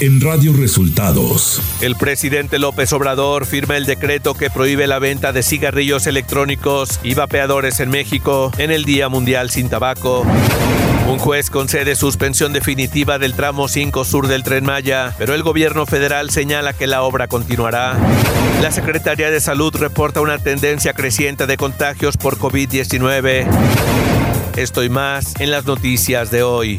en Radio Resultados. El presidente López Obrador firma el decreto que prohíbe la venta de cigarrillos electrónicos y vapeadores en México en el Día Mundial sin Tabaco. Un juez concede suspensión definitiva del tramo 5 sur del tren Maya, pero el gobierno federal señala que la obra continuará. La Secretaría de Salud reporta una tendencia creciente de contagios por COVID-19. Esto y más en las noticias de hoy.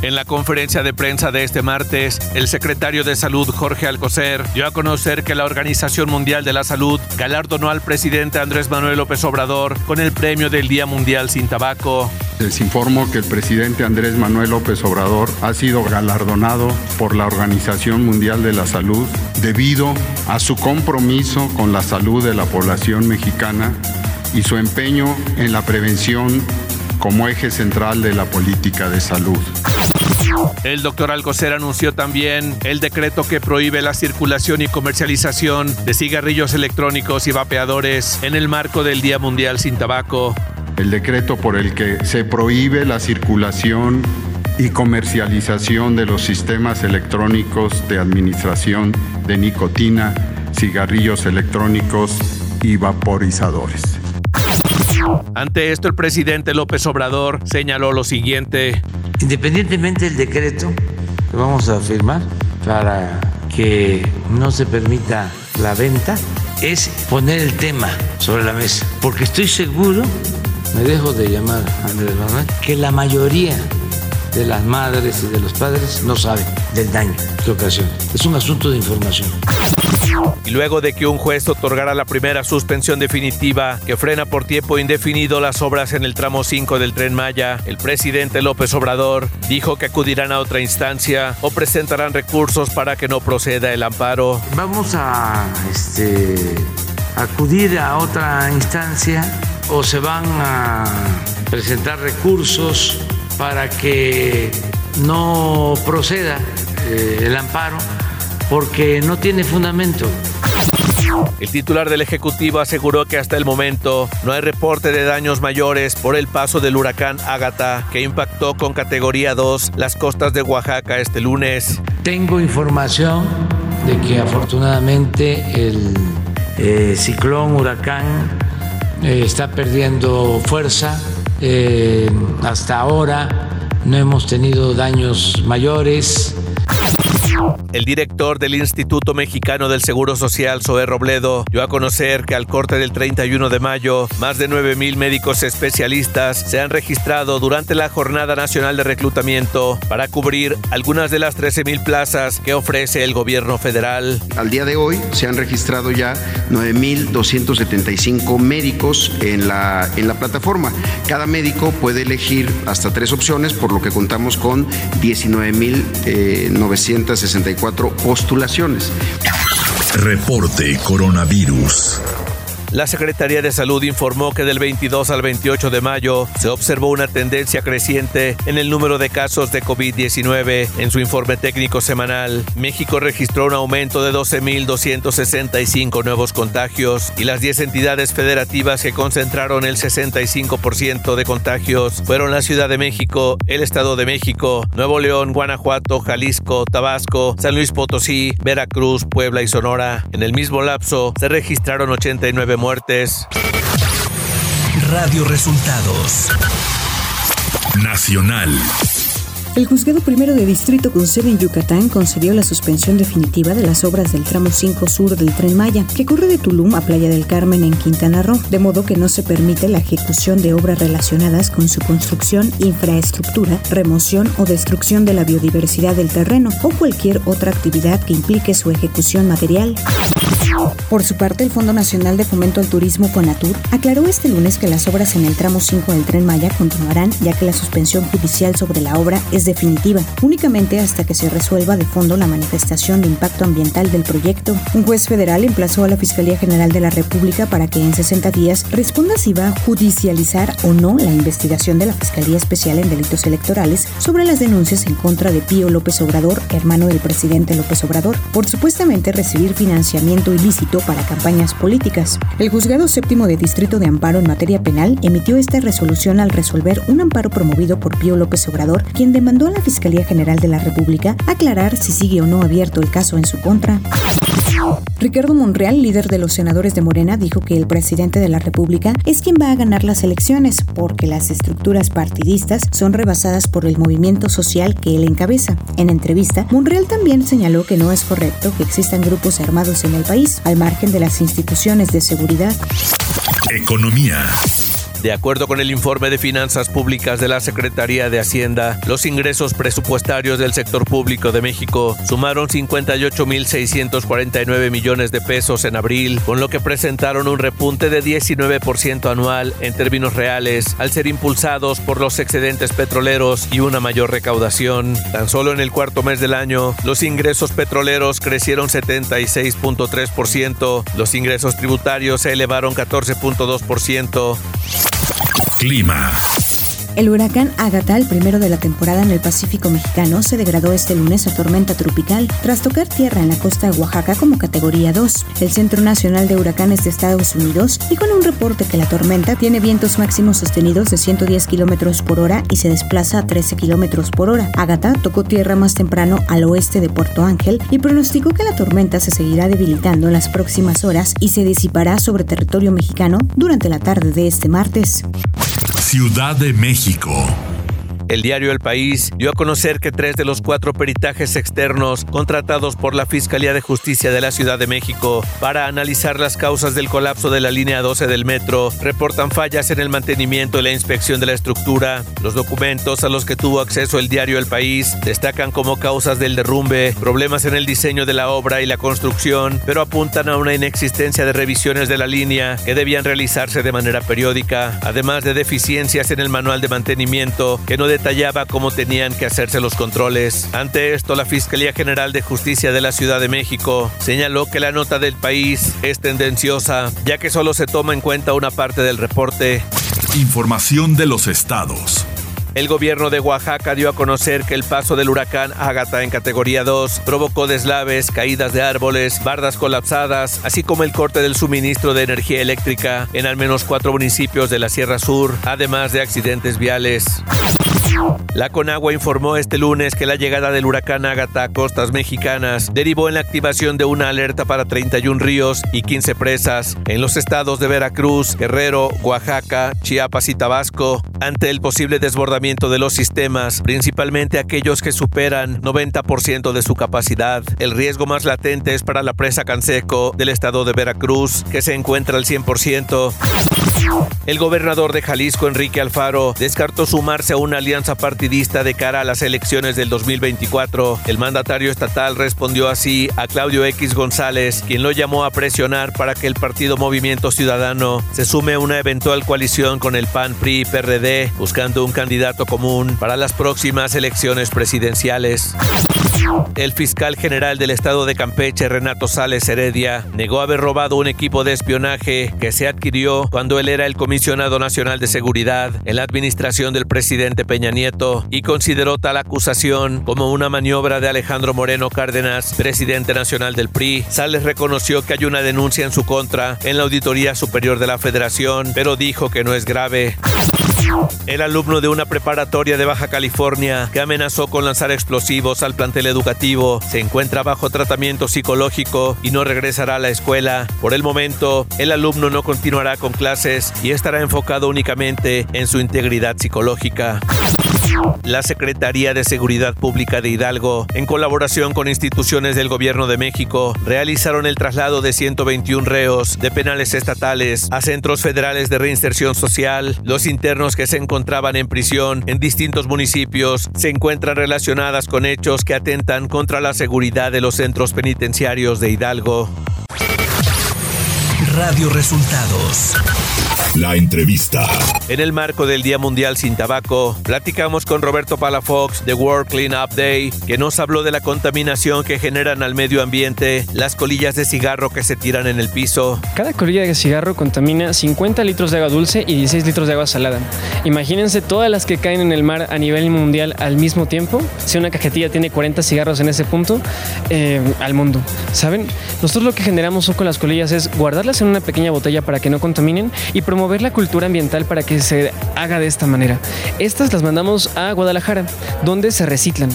En la conferencia de prensa de este martes, el secretario de Salud Jorge Alcocer dio a conocer que la Organización Mundial de la Salud galardonó al presidente Andrés Manuel López Obrador con el premio del Día Mundial sin Tabaco. Les informo que el presidente Andrés Manuel López Obrador ha sido galardonado por la Organización Mundial de la Salud debido a su compromiso con la salud de la población mexicana y su empeño en la prevención como eje central de la política de salud. El doctor Alcocer anunció también el decreto que prohíbe la circulación y comercialización de cigarrillos electrónicos y vapeadores en el marco del Día Mundial sin Tabaco. El decreto por el que se prohíbe la circulación y comercialización de los sistemas electrónicos de administración de nicotina, cigarrillos electrónicos y vaporizadores. Ante esto, el presidente López Obrador señaló lo siguiente. Independientemente del decreto que vamos a firmar para que no se permita la venta, es poner el tema sobre la mesa. Porque estoy seguro, me dejo de llamar Andrés Manuel, que la mayoría de las madres y de los padres no saben del daño que ocasiona. Es un asunto de información. Y luego de que un juez otorgara la primera suspensión definitiva que frena por tiempo indefinido las obras en el tramo 5 del tren Maya, el presidente López Obrador dijo que acudirán a otra instancia o presentarán recursos para que no proceda el amparo. Vamos a este, acudir a otra instancia o se van a presentar recursos para que no proceda eh, el amparo porque no tiene fundamento. El titular del Ejecutivo aseguró que hasta el momento no hay reporte de daños mayores por el paso del huracán Ágata que impactó con categoría 2 las costas de Oaxaca este lunes. Tengo información de que afortunadamente el eh, ciclón huracán eh, está perdiendo fuerza. Eh, hasta ahora no hemos tenido daños mayores. El director del Instituto Mexicano del Seguro Social, Zoé Robledo, dio a conocer que al corte del 31 de mayo, más de 9 mil médicos especialistas se han registrado durante la Jornada Nacional de Reclutamiento para cubrir algunas de las 13 mil plazas que ofrece el gobierno federal. Al día de hoy se han registrado ya 9.275 médicos en la, en la plataforma. Cada médico puede elegir hasta tres opciones, por lo que contamos con 19.964 postulaciones. Reporte Coronavirus. La Secretaría de Salud informó que del 22 al 28 de mayo se observó una tendencia creciente en el número de casos de COVID-19. En su informe técnico semanal, México registró un aumento de 12.265 nuevos contagios y las 10 entidades federativas que concentraron el 65% de contagios fueron la Ciudad de México, el Estado de México, Nuevo León, Guanajuato, Jalisco, Tabasco, San Luis Potosí, Veracruz, Puebla y Sonora. En el mismo lapso se registraron 89 muertes. Radio Resultados. Nacional. El juzgado primero de distrito con sede en Yucatán concedió la suspensión definitiva de las obras del tramo 5 sur del tren Maya, que corre de Tulum a Playa del Carmen en Quintana Roo, de modo que no se permite la ejecución de obras relacionadas con su construcción, infraestructura, remoción o destrucción de la biodiversidad del terreno o cualquier otra actividad que implique su ejecución material. Por su parte, el Fondo Nacional de Fomento al Turismo Fonatur aclaró este lunes que las obras en el tramo 5 del tren Maya continuarán ya que la suspensión judicial sobre la obra es definitiva, únicamente hasta que se resuelva de fondo la manifestación de impacto ambiental del proyecto. Un juez federal emplazó a la Fiscalía General de la República para que en 60 días responda si va a judicializar o no la investigación de la Fiscalía Especial en Delitos Electorales sobre las denuncias en contra de Pío López Obrador, hermano del presidente López Obrador, por supuestamente recibir financiamiento ilícito para campañas políticas. El juzgado séptimo de Distrito de Amparo en materia penal emitió esta resolución al resolver un amparo promovido por Pío López Obrador, quien demandó a la Fiscalía General de la República aclarar si sigue o no abierto el caso en su contra. Ricardo Monreal, líder de los senadores de Morena, dijo que el presidente de la República es quien va a ganar las elecciones porque las estructuras partidistas son rebasadas por el movimiento social que él encabeza. En entrevista, Monreal también señaló que no es correcto que existan grupos armados en el país, al margen de las instituciones de seguridad. Economía. De acuerdo con el informe de finanzas públicas de la Secretaría de Hacienda, los ingresos presupuestarios del sector público de México sumaron 58.649 millones de pesos en abril, con lo que presentaron un repunte de 19% anual en términos reales, al ser impulsados por los excedentes petroleros y una mayor recaudación. Tan solo en el cuarto mes del año, los ingresos petroleros crecieron 76.3%, los ingresos tributarios se elevaron 14.2%, Clima. El huracán Agatha, el primero de la temporada en el Pacífico mexicano, se degradó este lunes a tormenta tropical tras tocar tierra en la costa de Oaxaca como categoría 2. El Centro Nacional de Huracanes de Estados Unidos dijo en un reporte que la tormenta tiene vientos máximos sostenidos de 110 kilómetros por hora y se desplaza a 13 kilómetros por hora. Agatha tocó tierra más temprano al oeste de Puerto Ángel y pronosticó que la tormenta se seguirá debilitando en las próximas horas y se disipará sobre territorio mexicano durante la tarde de este martes. Ciudad de México. México. El diario El País dio a conocer que tres de los cuatro peritajes externos contratados por la Fiscalía de Justicia de la Ciudad de México para analizar las causas del colapso de la línea 12 del metro reportan fallas en el mantenimiento y la inspección de la estructura. Los documentos a los que tuvo acceso el diario El País destacan como causas del derrumbe, problemas en el diseño de la obra y la construcción, pero apuntan a una inexistencia de revisiones de la línea que debían realizarse de manera periódica, además de deficiencias en el manual de mantenimiento que no detallaba cómo tenían que hacerse los controles. Ante esto, la Fiscalía General de Justicia de la Ciudad de México señaló que la nota del país es tendenciosa, ya que solo se toma en cuenta una parte del reporte. Información de los estados. El gobierno de Oaxaca dio a conocer que el paso del huracán Ágata en categoría 2 provocó deslaves, caídas de árboles, bardas colapsadas, así como el corte del suministro de energía eléctrica en al menos cuatro municipios de la Sierra Sur, además de accidentes viales. La Conagua informó este lunes que la llegada del huracán Ágata a costas mexicanas derivó en la activación de una alerta para 31 ríos y 15 presas en los estados de Veracruz, Guerrero, Oaxaca, Chiapas y Tabasco ante el posible desbordamiento de los sistemas, principalmente aquellos que superan 90% de su capacidad. El riesgo más latente es para la presa Canseco del estado de Veracruz, que se encuentra al 100%. El gobernador de Jalisco, Enrique Alfaro, descartó sumarse a una alianza partidista de cara a las elecciones del 2024. El mandatario estatal respondió así a Claudio X González, quien lo llamó a presionar para que el partido Movimiento Ciudadano se sume a una eventual coalición con el PAN, PRI PRD, buscando un candidato común para las próximas elecciones presidenciales. El fiscal general del estado de Campeche, Renato Sales Heredia, negó haber robado un equipo de espionaje que se adquirió cuando él era el comisionado nacional de seguridad en la administración del presidente Peña Nieto y consideró tal acusación como una maniobra de Alejandro Moreno Cárdenas, presidente nacional del PRI. Sales reconoció que hay una denuncia en su contra en la Auditoría Superior de la Federación, pero dijo que no es grave. El alumno de una preparatoria de Baja California que amenazó con lanzar explosivos al plantel educativo se encuentra bajo tratamiento psicológico y no regresará a la escuela. Por el momento, el alumno no continuará con clases y estará enfocado únicamente en su integridad psicológica. La Secretaría de Seguridad Pública de Hidalgo, en colaboración con instituciones del Gobierno de México, realizaron el traslado de 121 reos de penales estatales a centros federales de reinserción social. Los internos que se encontraban en prisión en distintos municipios se encuentran relacionadas con hechos que atentan contra la seguridad de los centros penitenciarios de Hidalgo. Radio Resultados. La entrevista. En el marco del Día Mundial sin Tabaco, platicamos con Roberto Palafox de World Clean Up Day, que nos habló de la contaminación que generan al medio ambiente las colillas de cigarro que se tiran en el piso. Cada colilla de cigarro contamina 50 litros de agua dulce y 16 litros de agua salada. Imagínense todas las que caen en el mar a nivel mundial al mismo tiempo. Si una cajetilla tiene 40 cigarros en ese punto, eh, al mundo. ¿Saben? Nosotros lo que generamos con las colillas es guardarlas en una pequeña botella para que no contaminen y promover la cultura ambiental para que se haga de esta manera. Estas las mandamos a Guadalajara, donde se reciclan.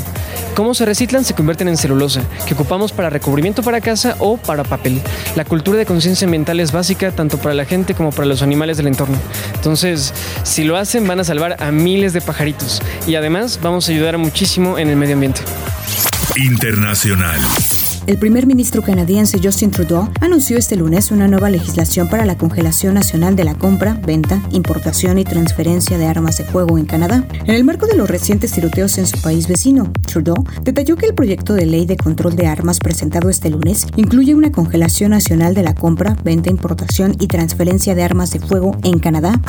¿Cómo se reciclan? Se convierten en celulosa, que ocupamos para recubrimiento para casa o para papel. La cultura de conciencia ambiental es básica tanto para la gente como para los animales del entorno. Entonces, si lo hacen, van a salvar a miles de pajaritos y además vamos a ayudar muchísimo en el medio ambiente. Internacional. El primer ministro canadiense Justin Trudeau anunció este lunes una nueva legislación para la congelación nacional de la compra, venta, importación y transferencia de armas de fuego en Canadá. En el marco de los recientes tiroteos en su país vecino, Trudeau detalló que el proyecto de ley de control de armas presentado este lunes incluye una congelación nacional de la compra, venta, importación y transferencia de armas de fuego en Canadá.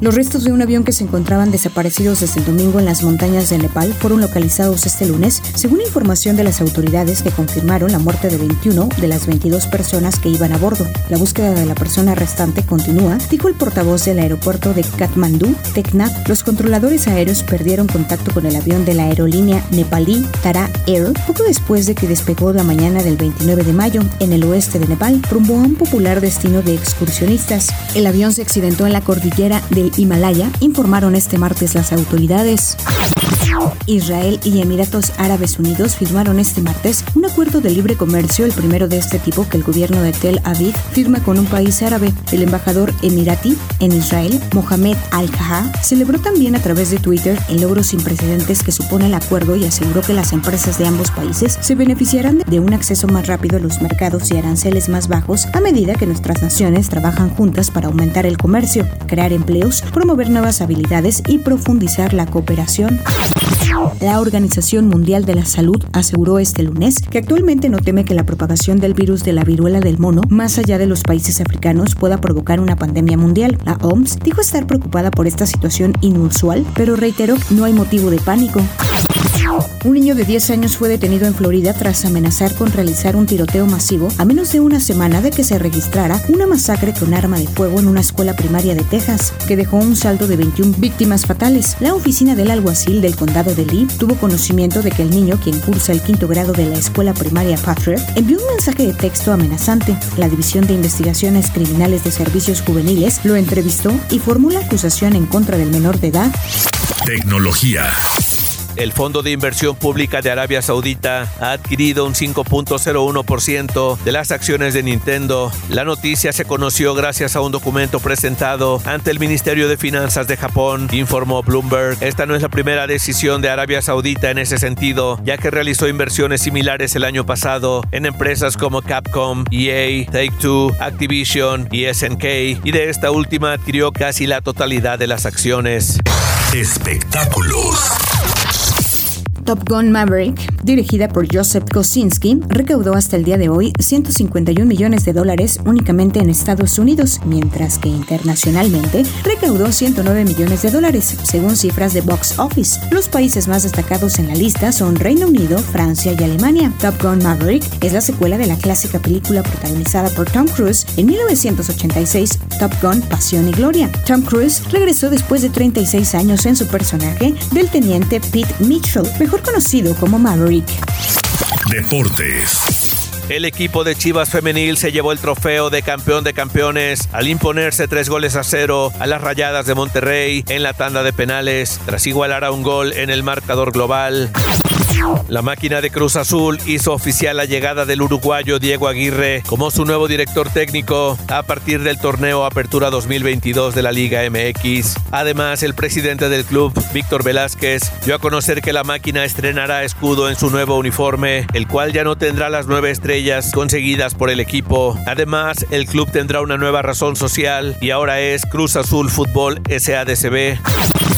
Los restos de un avión que se encontraban desaparecidos desde el domingo en las montañas de Nepal fueron localizados este lunes, según información de las autoridades que confirmaron la muerte de 21 de las 22 personas que iban a bordo. La búsqueda de la persona restante continúa, dijo el portavoz del aeropuerto de Kathmandú, Teknaf. Los controladores aéreos perdieron contacto con el avión de la aerolínea nepalí Tara Air poco después de que despegó la mañana del 29 de mayo en el oeste de Nepal, rumbo a un popular destino de excursionistas. El avión se accidentó en la cordillera del Himalaya, informaron este martes las autoridades. Israel y Emiratos Árabes Unidos firmaron este martes un acuerdo de libre comercio, el primero de este tipo que el gobierno de Tel Aviv firma con un país árabe. El embajador emirati en Israel, Mohamed Al-Kaha, celebró también a través de Twitter el logro sin precedentes que supone el acuerdo y aseguró que las empresas de ambos países se beneficiarán de un acceso más rápido a los mercados y aranceles más bajos a medida que nuestras naciones trabajan juntas para aumentar el comercio, crear empleos, promover nuevas habilidades y profundizar la cooperación. La Organización Mundial de la Salud aseguró este lunes que actualmente no teme que la propagación del virus de la viruela del mono más allá de los países africanos pueda provocar una pandemia mundial. La OMS dijo estar preocupada por esta situación inusual, pero reiteró no hay motivo de pánico. Un niño de 10 años fue detenido en Florida tras amenazar con realizar un tiroteo masivo a menos de una semana de que se registrara una masacre con arma de fuego en una escuela primaria de Texas, que dejó un saldo de 21 víctimas fatales. La oficina del alguacil del condado de Lee tuvo conocimiento de que el niño, quien cursa el quinto grado de la escuela primaria Patriot, envió un mensaje de texto amenazante. La División de Investigaciones Criminales de Servicios Juveniles lo entrevistó y formó la acusación en contra del menor de edad. Tecnología. El Fondo de Inversión Pública de Arabia Saudita ha adquirido un 5.01% de las acciones de Nintendo. La noticia se conoció gracias a un documento presentado ante el Ministerio de Finanzas de Japón, informó Bloomberg. Esta no es la primera decisión de Arabia Saudita en ese sentido, ya que realizó inversiones similares el año pasado en empresas como Capcom, EA, Take-Two, Activision y SNK, y de esta última adquirió casi la totalidad de las acciones. Espectáculos. Top Gun Maverick, dirigida por Joseph Kosinski, recaudó hasta el día de hoy 151 millones de dólares únicamente en Estados Unidos, mientras que internacionalmente recaudó 109 millones de dólares, según cifras de Box Office. Los países más destacados en la lista son Reino Unido, Francia y Alemania. Top Gun Maverick es la secuela de la clásica película protagonizada por Tom Cruise en 1986, Top Gun Pasión y Gloria. Tom Cruise regresó después de 36 años en su personaje del teniente Pete Mitchell, mejor conocido como Maverick. Deportes. El equipo de Chivas Femenil se llevó el trofeo de campeón de campeones al imponerse tres goles a cero a las Rayadas de Monterrey en la tanda de penales, tras igualar a un gol en el marcador global. La máquina de Cruz Azul hizo oficial la llegada del uruguayo Diego Aguirre como su nuevo director técnico a partir del torneo Apertura 2022 de la Liga MX. Además, el presidente del club, Víctor Velázquez, dio a conocer que la máquina estrenará escudo en su nuevo uniforme, el cual ya no tendrá las nueve estrellas conseguidas por el equipo. Además, el club tendrá una nueva razón social y ahora es Cruz Azul Fútbol SADCB.